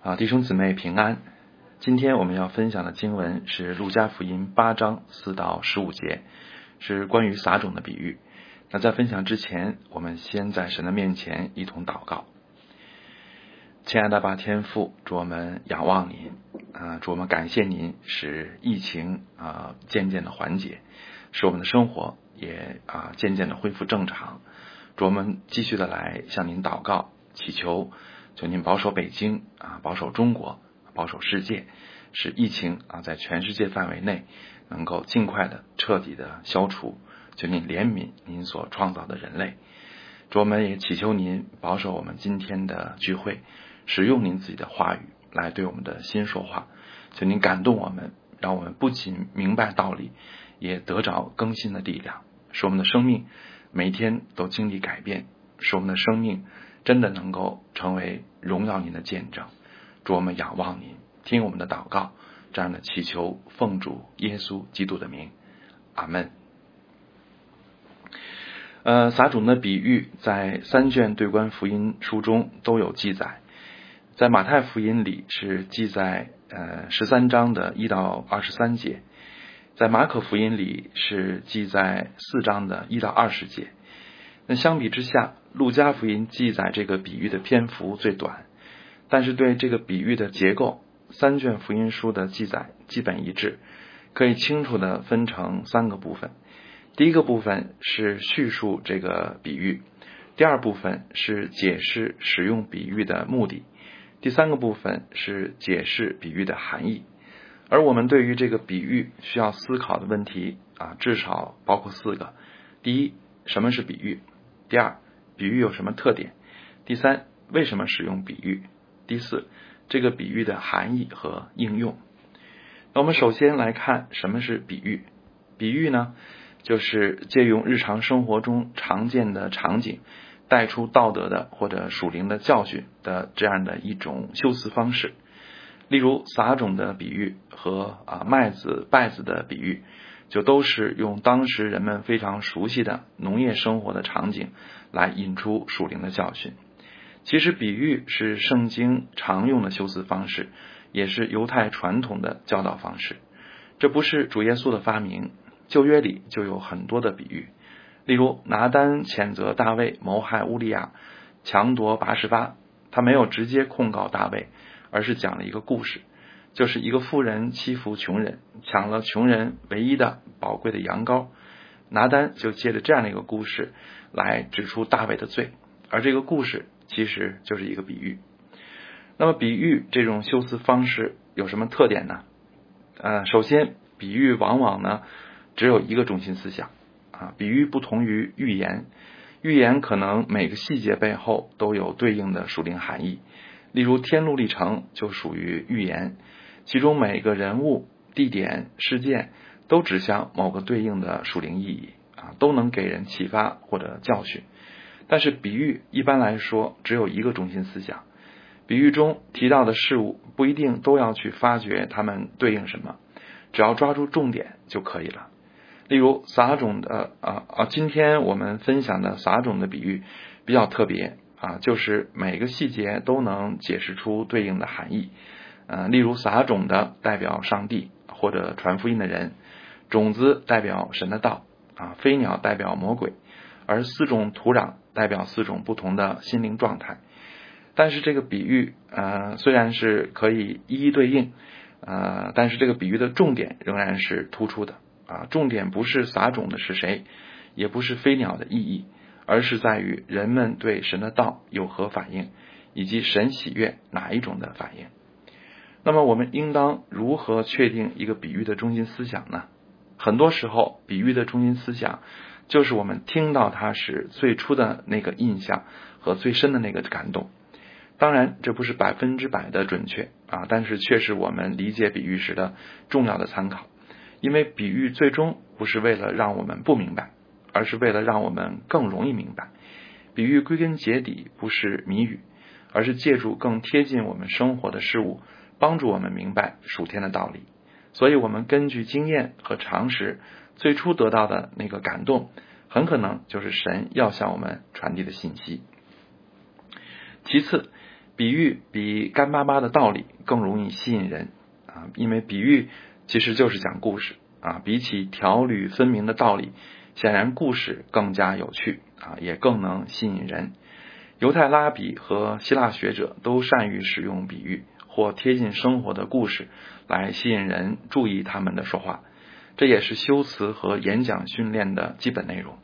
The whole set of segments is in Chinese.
啊，弟兄姊妹平安。今天我们要分享的经文是《路加福音》八章四到十五节，是关于撒种的比喻。那在分享之前，我们先在神的面前一同祷告。亲爱的爸天父，主我们仰望您啊，主我们感谢您，使疫情啊渐渐的缓解，使我们的生活也啊渐渐的恢复正常。主我们继续的来向您祷告，祈求求您保守北京啊，保守中国，保守世界，使疫情啊在全世界范围内能够尽快的彻底的消除。求您怜悯您所创造的人类。主我们也祈求您保守我们今天的聚会。使用您自己的话语来对我们的心说话，求您感动我们，让我们不仅明白道理，也得着更新的力量，使我们的生命每天都经历改变，使我们的生命真的能够成为荣耀您的见证。祝我们仰望您，听我们的祷告，这样的祈求奉主耶稣基督的名，阿门。呃，撒种的比喻在三卷对观福音书中都有记载。在马太福音里是记载呃十三章的一到二十三节，在马可福音里是记载四章的一到二十节。那相比之下，路加福音记载这个比喻的篇幅最短，但是对这个比喻的结构，三卷福音书的记载基本一致，可以清楚的分成三个部分。第一个部分是叙述这个比喻，第二部分是解释使用比喻的目的。第三个部分是解释比喻的含义，而我们对于这个比喻需要思考的问题啊，至少包括四个：第一，什么是比喻？第二，比喻有什么特点？第三，为什么使用比喻？第四，这个比喻的含义和应用。那我们首先来看什么是比喻？比喻呢，就是借用日常生活中常见的场景。带出道德的或者属灵的教训的这样的一种修辞方式，例如撒种的比喻和啊麦子稗子的比喻，就都是用当时人们非常熟悉的农业生活的场景来引出属灵的教训。其实，比喻是圣经常用的修辞方式，也是犹太传统的教导方式。这不是主耶稣的发明，旧约里就有很多的比喻。例如，拿单谴责大卫谋害乌利亚，强夺拔示巴，他没有直接控告大卫，而是讲了一个故事，就是一个富人欺负穷人，抢了穷人唯一的宝贵的羊羔。拿单就借着这样的一个故事来指出大卫的罪，而这个故事其实就是一个比喻。那么，比喻这种修辞方式有什么特点呢？呃，首先，比喻往往呢只有一个中心思想。啊，比喻不同于寓言，寓言可能每个细节背后都有对应的属灵含义。例如《天路历程》就属于寓言，其中每个人物、地点、事件都指向某个对应的属灵意义啊，都能给人启发或者教训。但是比喻一般来说只有一个中心思想，比喻中提到的事物不一定都要去发掘它们对应什么，只要抓住重点就可以了。例如撒种的啊啊，今天我们分享的撒种的比喻比较特别啊，就是每个细节都能解释出对应的含义。呃，例如撒种的代表上帝或者传福音的人，种子代表神的道啊，飞鸟代表魔鬼，而四种土壤代表四种不同的心灵状态。但是这个比喻呃虽然是可以一一对应呃，但是这个比喻的重点仍然是突出的。啊，重点不是撒种的是谁，也不是飞鸟的意义，而是在于人们对神的道有何反应，以及神喜悦哪一种的反应。那么，我们应当如何确定一个比喻的中心思想呢？很多时候，比喻的中心思想就是我们听到它时最初的那个印象和最深的那个感动。当然，这不是百分之百的准确啊，但是却是我们理解比喻时的重要的参考。因为比喻最终不是为了让我们不明白，而是为了让我们更容易明白。比喻归根结底不是谜语，而是借助更贴近我们生活的事物，帮助我们明白属天的道理。所以，我们根据经验和常识，最初得到的那个感动，很可能就是神要向我们传递的信息。其次，比喻比干巴巴的道理更容易吸引人啊，因为比喻其实就是讲故事啊，比起条理分明的道理，显然故事更加有趣啊，也更能吸引人。犹太拉比和希腊学者都善于使用比喻或贴近生活的故事来吸引人注意他们的说话，这也是修辞和演讲训练的基本内容。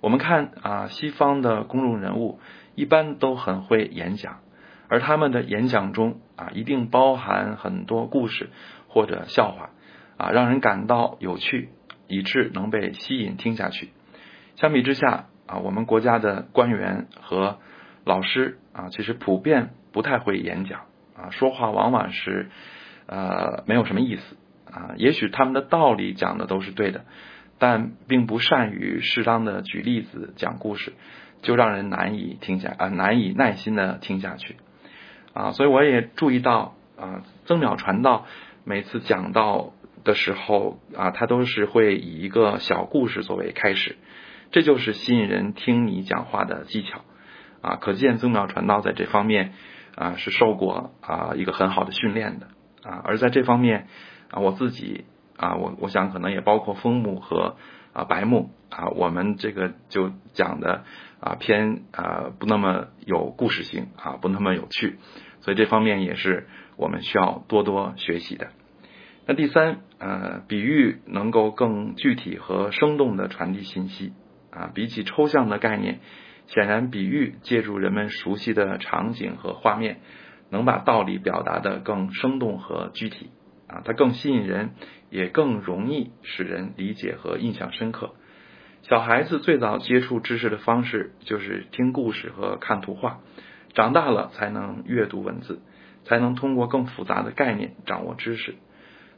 我们看啊，西方的公众人物一般都很会演讲，而他们的演讲中啊，一定包含很多故事或者笑话啊，让人感到有趣，以致能被吸引听下去。相比之下啊，我们国家的官员和老师啊，其实普遍不太会演讲啊，说话往往是呃没有什么意思啊。也许他们的道理讲的都是对的，但并不善于适当的举例子讲故事，就让人难以听下啊，难以耐心的听下去啊。所以我也注意到啊，曾淼传道每次讲到的时候啊，他都是会以一个小故事作为开始，这就是吸引人听你讲话的技巧。啊，可见宗庙传道在这方面啊是受过啊一个很好的训练的啊，而在这方面啊我自己啊我我想可能也包括枫木和啊白木啊，我们这个就讲的啊偏啊不那么有故事性啊不那么有趣，所以这方面也是我们需要多多学习的。那第三呃比喻能够更具体和生动的传递信息啊，比起抽象的概念。显然，比喻借助人们熟悉的场景和画面，能把道理表达的更生动和具体啊，它更吸引人，也更容易使人理解和印象深刻。小孩子最早接触知识的方式就是听故事和看图画，长大了才能阅读文字，才能通过更复杂的概念掌握知识。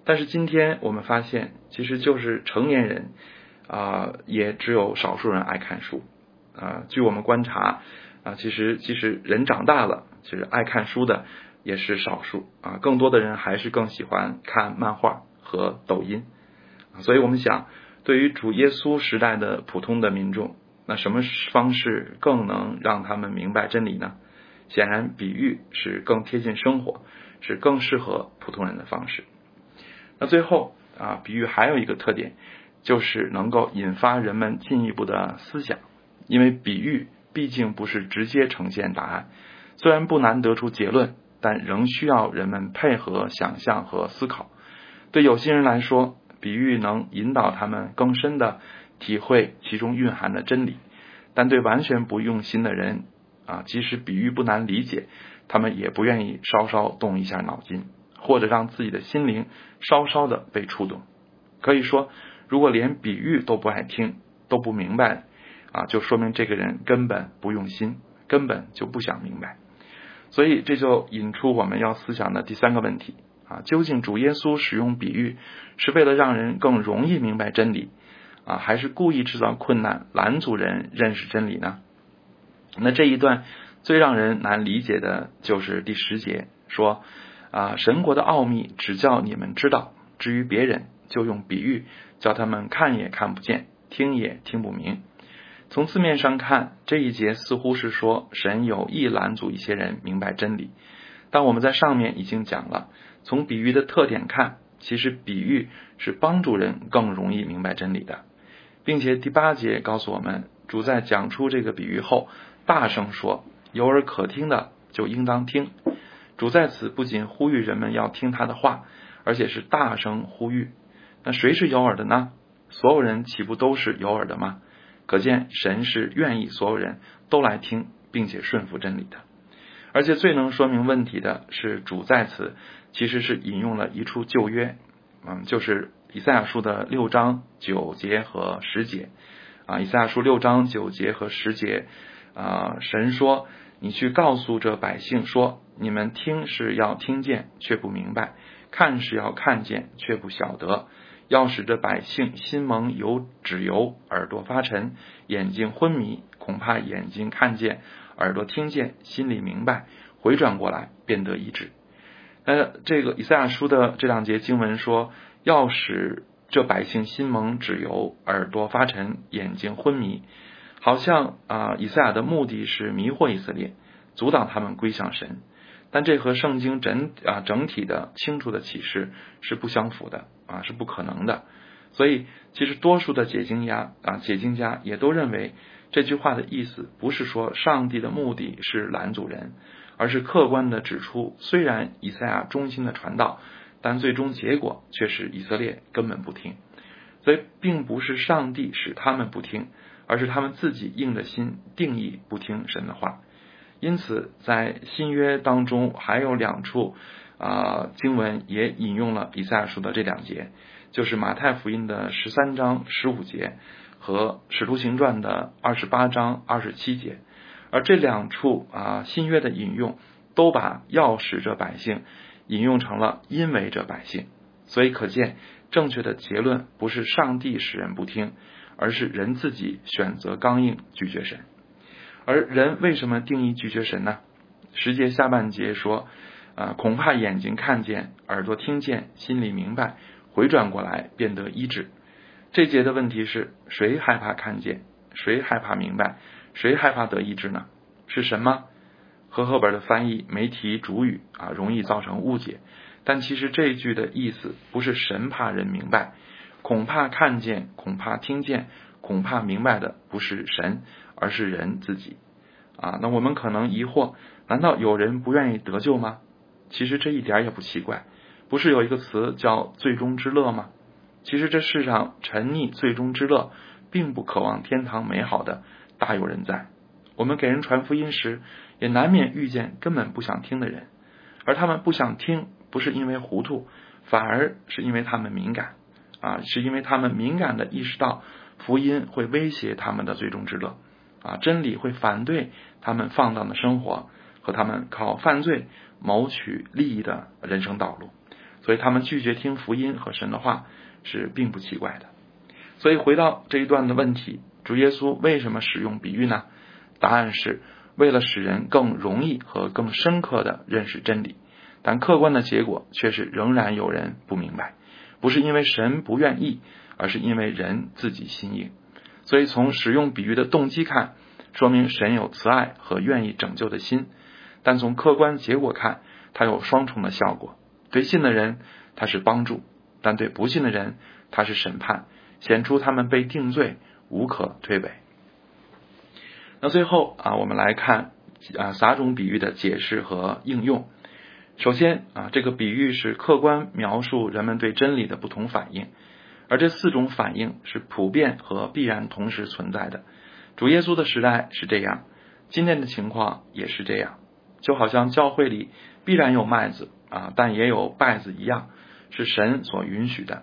但是今天我们发现，其实就是成年人啊，也只有少数人爱看书。啊，据我们观察，啊，其实即使人长大了，其实爱看书的也是少数啊，更多的人还是更喜欢看漫画和抖音。所以我们想，对于主耶稣时代的普通的民众，那什么方式更能让他们明白真理呢？显然，比喻是更贴近生活，是更适合普通人的方式。那最后啊，比喻还有一个特点，就是能够引发人们进一步的思想。因为比喻毕竟不是直接呈现答案，虽然不难得出结论，但仍需要人们配合想象和思考。对有心人来说，比喻能引导他们更深的体会其中蕴含的真理；但对完全不用心的人，啊，即使比喻不难理解，他们也不愿意稍稍动一下脑筋，或者让自己的心灵稍稍的被触动。可以说，如果连比喻都不爱听，都不明白。啊，就说明这个人根本不用心，根本就不想明白，所以这就引出我们要思想的第三个问题啊，究竟主耶稣使用比喻是为了让人更容易明白真理啊，还是故意制造困难拦阻人认识真理呢？那这一段最让人难理解的就是第十节说啊，神国的奥秘只叫你们知道，至于别人就用比喻叫他们看也看不见，听也听不明。从字面上看，这一节似乎是说神有意拦阻一些人明白真理，但我们在上面已经讲了，从比喻的特点看，其实比喻是帮助人更容易明白真理的，并且第八节告诉我们，主在讲出这个比喻后，大声说：“有耳可听的就应当听。”主在此不仅呼吁人们要听他的话，而且是大声呼吁。那谁是有耳的呢？所有人岂不都是有耳的吗？可见神是愿意所有人都来听，并且顺服真理的。而且最能说明问题的是，主在此其实是引用了一处旧约，嗯，就是以赛亚书的六章九节和十节。啊，以赛亚书六章九节和十节，啊，神说：“你去告诉这百姓说，你们听是要听见，却不明白；看是要看见，却不晓得。”要使这百姓心蒙油脂油，耳朵发沉，眼睛昏迷，恐怕眼睛看见，耳朵听见，心里明白，回转过来，便得医治。呃这个以赛亚书的这两节经文说，要使这百姓心蒙脂油，耳朵发沉，眼睛昏迷，好像啊，以赛亚的目的是迷惑以色列，阻挡他们归向神。但这和圣经整啊整体的清楚的启示是不相符的啊，是不可能的。所以，其实多数的解经家啊解经家也都认为这句话的意思不是说上帝的目的是拦阻人，而是客观的指出，虽然以赛亚忠心的传道，但最终结果却是以色列根本不听。所以，并不是上帝使他们不听，而是他们自己硬着心定义不听神的话。因此，在新约当中还有两处啊经文也引用了以赛亚书的这两节，就是马太福音的十三章十五节和使徒行传的二十八章二十七节。而这两处啊新约的引用，都把要使这百姓引用成了因为这百姓。所以可见，正确的结论不是上帝使人不听，而是人自己选择刚硬拒绝神。而人为什么定义拒绝神呢？十节下半节说，啊，恐怕眼睛看见，耳朵听见，心里明白，回转过来变得医治。这节的问题是谁害怕看见？谁害怕明白？谁害怕得医治呢？是神吗？和合本的翻译没提主语啊，容易造成误解。但其实这一句的意思不是神怕人明白，恐怕看见，恐怕听见，恐怕明白的不是神。而是人自己啊，那我们可能疑惑：难道有人不愿意得救吗？其实这一点也不奇怪。不是有一个词叫“最终之乐”吗？其实这世上沉溺最终之乐，并不渴望天堂美好的大有人在。我们给人传福音时，也难免遇见根本不想听的人，而他们不想听，不是因为糊涂，反而是因为他们敏感啊，是因为他们敏感的意识到福音会威胁他们的最终之乐。啊，真理会反对他们放荡的生活和他们靠犯罪谋取利益的人生道路，所以他们拒绝听福音和神的话是并不奇怪的。所以回到这一段的问题，主耶稣为什么使用比喻呢？答案是为了使人更容易和更深刻的认识真理，但客观的结果却是仍然有人不明白，不是因为神不愿意，而是因为人自己心硬。所以，从使用比喻的动机看，说明神有慈爱和愿意拯救的心；但从客观结果看，它有双重的效果。对信的人，它是帮助；但对不信的人，它是审判，显出他们被定罪，无可推诿。那最后啊，我们来看啊撒种比喻的解释和应用。首先啊，这个比喻是客观描述人们对真理的不同反应。而这四种反应是普遍和必然同时存在的。主耶稣的时代是这样，今天的情况也是这样。就好像教会里必然有麦子啊，但也有稗子一样，是神所允许的。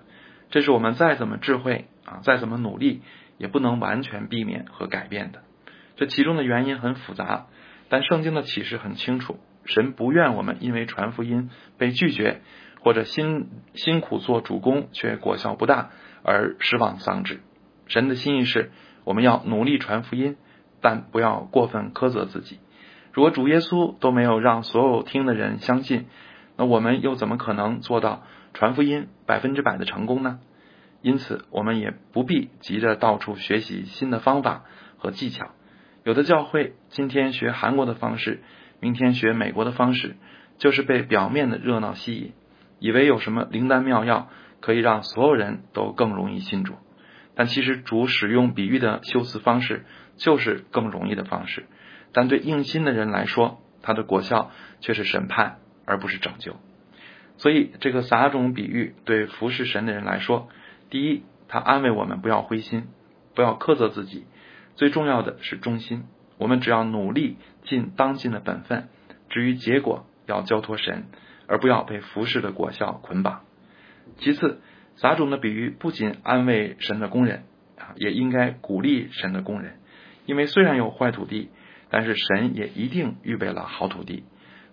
这是我们再怎么智慧啊，再怎么努力，也不能完全避免和改变的。这其中的原因很复杂，但圣经的启示很清楚：神不愿我们因为传福音被拒绝。或者辛辛苦做主公却果效不大而失望丧志，神的心意是我们要努力传福音，但不要过分苛责自己。如果主耶稣都没有让所有听的人相信，那我们又怎么可能做到传福音百分之百的成功呢？因此，我们也不必急着到处学习新的方法和技巧。有的教会今天学韩国的方式，明天学美国的方式，就是被表面的热闹吸引。以为有什么灵丹妙药可以让所有人都更容易信主，但其实主使用比喻的修辞方式就是更容易的方式，但对硬心的人来说，它的果效却是审判而不是拯救。所以这个撒种比喻对服侍神的人来说，第一，他安慰我们不要灰心，不要苛责自己，最重要的是忠心。我们只要努力尽当尽的本分，至于结果要交托神。而不要被服饰的果效捆绑。其次，撒种的比喻不仅安慰神的工人啊，也应该鼓励神的工人，因为虽然有坏土地，但是神也一定预备了好土地。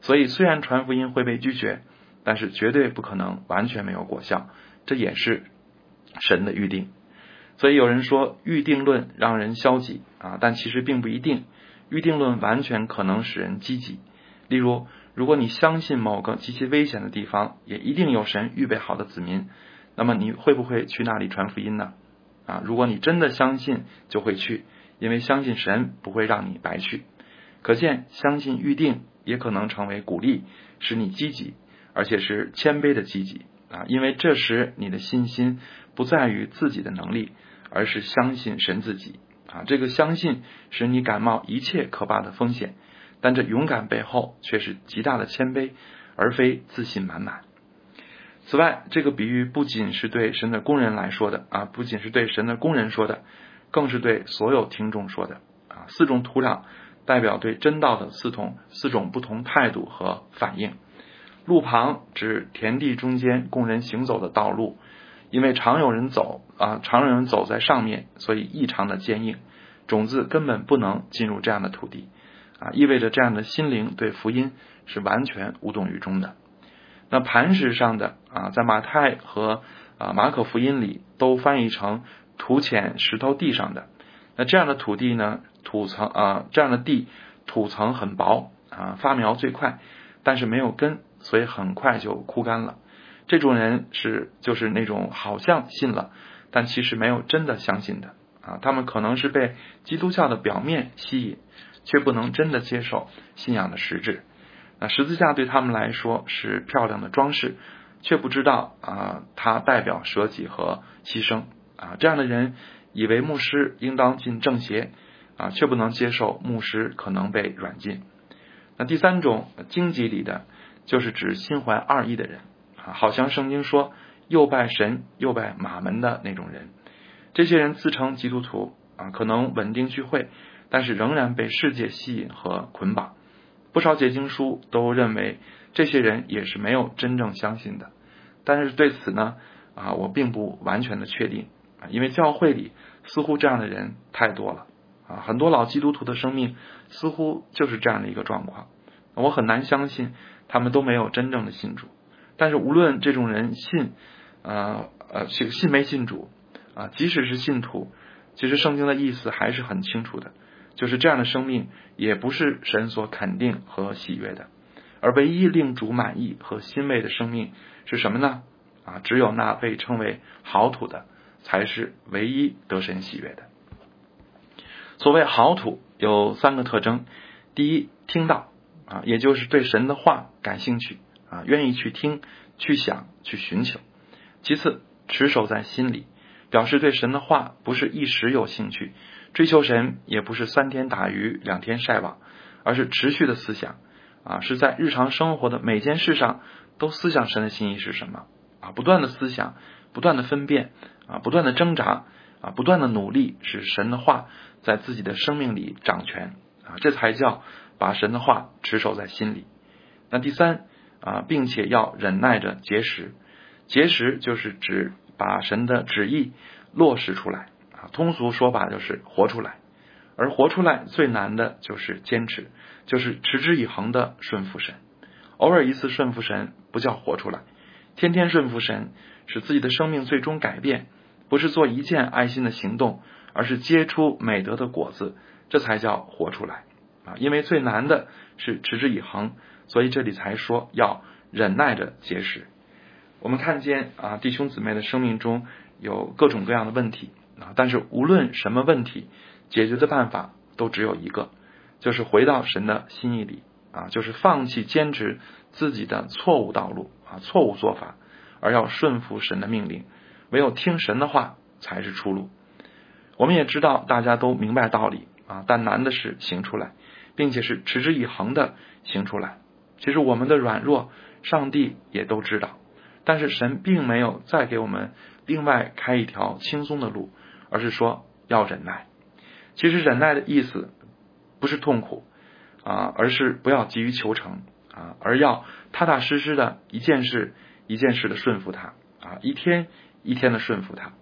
所以，虽然传福音会被拒绝，但是绝对不可能完全没有果效，这也是神的预定。所以有人说预定论让人消极啊，但其实并不一定，预定论完全可能使人积极。例如。如果你相信某个极其危险的地方也一定有神预备好的子民，那么你会不会去那里传福音呢？啊，如果你真的相信，就会去，因为相信神不会让你白去。可见，相信预定也可能成为鼓励，使你积极，而且是谦卑的积极啊！因为这时你的信心不在于自己的能力，而是相信神自己啊！这个相信使你感冒一切可怕的风险，但这勇敢背后却是极大的谦卑，而非自信满满。此外，这个比喻不仅是对神的工人来说的啊，不仅是对神的工人说的，更是对所有听众说的啊！四种土壤。代表对真道的四同四种不同态度和反应。路旁指田地中间供人行走的道路，因为常有人走啊，常有人走在上面，所以异常的坚硬，种子根本不能进入这样的土地啊，意味着这样的心灵对福音是完全无动于衷的。那磐石上的啊，在马太和啊马可福音里都翻译成土浅石头地上的，那这样的土地呢？土层啊，这样的地土层很薄啊，发苗最快，但是没有根，所以很快就枯干了。这种人是就是那种好像信了，但其实没有真的相信的啊。他们可能是被基督教的表面吸引，却不能真的接受信仰的实质。那十字架对他们来说是漂亮的装饰，却不知道啊，它代表舍己和牺牲啊。这样的人以为牧师应当进正邪。啊，却不能接受牧师可能被软禁。那第三种荆棘里的，就是指心怀二意的人啊，好像圣经说又拜神又拜马门的那种人。这些人自称基督徒啊，可能稳定聚会，但是仍然被世界吸引和捆绑。不少解经书都认为这些人也是没有真正相信的。但是对此呢，啊，我并不完全的确定啊，因为教会里似乎这样的人太多了。啊，很多老基督徒的生命似乎就是这样的一个状况，我很难相信他们都没有真正的信主。但是无论这种人信，呃呃信信没信主啊，即使是信徒，其实圣经的意思还是很清楚的，就是这样的生命也不是神所肯定和喜悦的。而唯一令主满意和欣慰的生命是什么呢？啊，只有那被称为好土的，才是唯一得神喜悦的。所谓好土有三个特征：第一，听到啊，也就是对神的话感兴趣啊，愿意去听、去想、去寻求；其次，持守在心里，表示对神的话不是一时有兴趣，追求神也不是三天打鱼两天晒网，而是持续的思想啊，是在日常生活的每件事上都思想神的心意是什么啊，不断的思想，不断的分辨啊，不断的挣扎啊，不断的努力，使神的话。在自己的生命里掌权啊，这才叫把神的话持守在心里。那第三啊，并且要忍耐着节食，节食就是指把神的旨意落实出来啊。通俗说法就是活出来，而活出来最难的就是坚持，就是持之以恒的顺服神。偶尔一次顺服神不叫活出来，天天顺服神，使自己的生命最终改变，不是做一件爱心的行动。而是结出美德的果子，这才叫活出来啊！因为最难的是持之以恒，所以这里才说要忍耐着结实。我们看见啊，弟兄姊妹的生命中有各种各样的问题啊，但是无论什么问题，解决的办法都只有一个，就是回到神的心意里啊，就是放弃坚持自己的错误道路啊、错误做法，而要顺服神的命令。唯有听神的话才是出路。我们也知道大家都明白道理啊，但难的是行出来，并且是持之以恒的行出来。其实我们的软弱，上帝也都知道，但是神并没有再给我们另外开一条轻松的路，而是说要忍耐。其实忍耐的意思不是痛苦啊，而是不要急于求成啊，而要踏踏实实的一件事一件事的顺服他啊，一天一天的顺服他。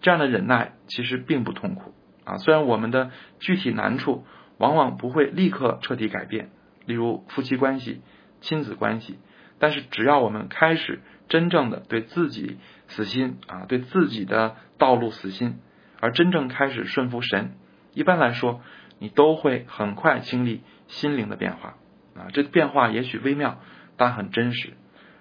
这样的忍耐其实并不痛苦啊，虽然我们的具体难处往往不会立刻彻底改变，例如夫妻关系、亲子关系，但是只要我们开始真正的对自己死心啊，对自己的道路死心，而真正开始顺服神，一般来说，你都会很快经历心灵的变化啊，这变化也许微妙，但很真实，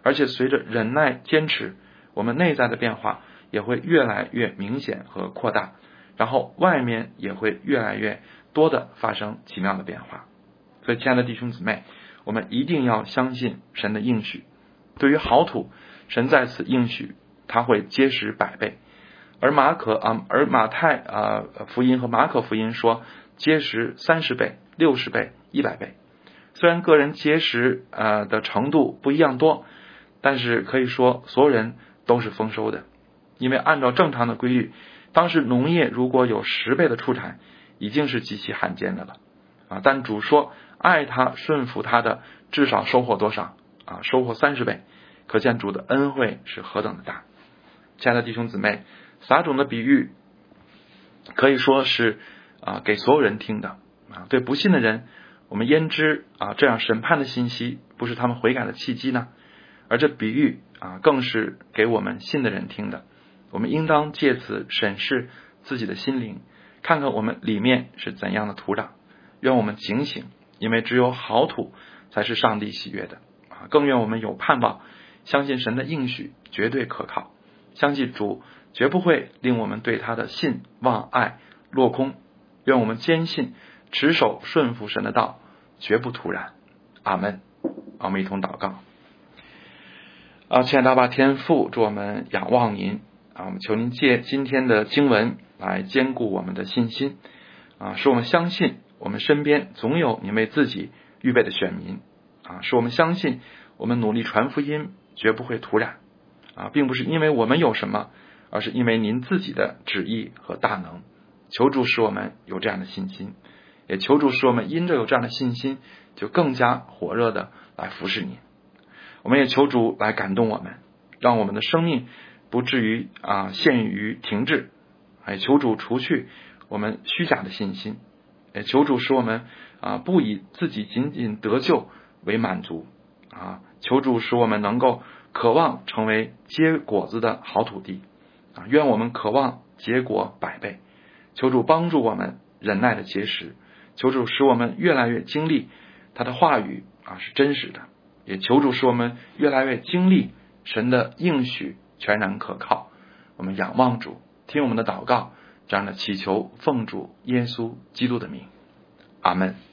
而且随着忍耐坚持，我们内在的变化。也会越来越明显和扩大，然后外面也会越来越多的发生奇妙的变化。所以，亲爱的弟兄姊妹，我们一定要相信神的应许。对于好土，神在此应许他会结实百倍。而马可啊，而马太啊福音和马可福音说结实三十倍、六十倍、一百倍。虽然个人结实啊的程度不一样多，但是可以说所有人都是丰收的，因为按照正常的规律，当时农业如果有十倍的出产，已经是极其罕见的了啊。但主说爱他顺服他的，至少收获多少啊？收获三十倍，可见主的恩惠是何等的大。亲爱的弟兄姊妹。撒种的比喻可以说是啊给所有人听的啊，对不信的人，我们焉知啊这样审判的信息不是他们悔改的契机呢？而这比喻啊更是给我们信的人听的。我们应当借此审视自己的心灵，看看我们里面是怎样的土壤。愿我们警醒，因为只有好土才是上帝喜悦的啊！更愿我们有盼望，相信神的应许绝对可靠，相信主。绝不会令我们对他的信望爱落空。愿我们坚信，持守顺服神的道，绝不突然。阿门。我们一同祷告。啊，亲爱的阿爸天父，祝我们仰望您啊！我们求您借今天的经文来坚固我们的信心啊，使我们相信我们身边总有您为自己预备的选民啊，使我们相信我们努力传福音绝不会突然啊，并不是因为我们有什么。而是因为您自己的旨意和大能，求助使我们有这样的信心，也求助使我们因着有这样的信心，就更加火热的来服侍您。我们也求主来感动我们，让我们的生命不至于啊陷于停滞。哎求主除去我们虚假的信心，也求主使我们啊不以自己仅仅得救为满足啊。求主使我们能够渴望成为结果子的好土地。啊，愿我们渴望结果百倍，求主帮助我们忍耐的结实，求主使我们越来越经历他的话语啊是真实的，也求主使我们越来越经历神的应许全然可靠。我们仰望主，听我们的祷告，这样的祈求奉主耶稣基督的名，阿门。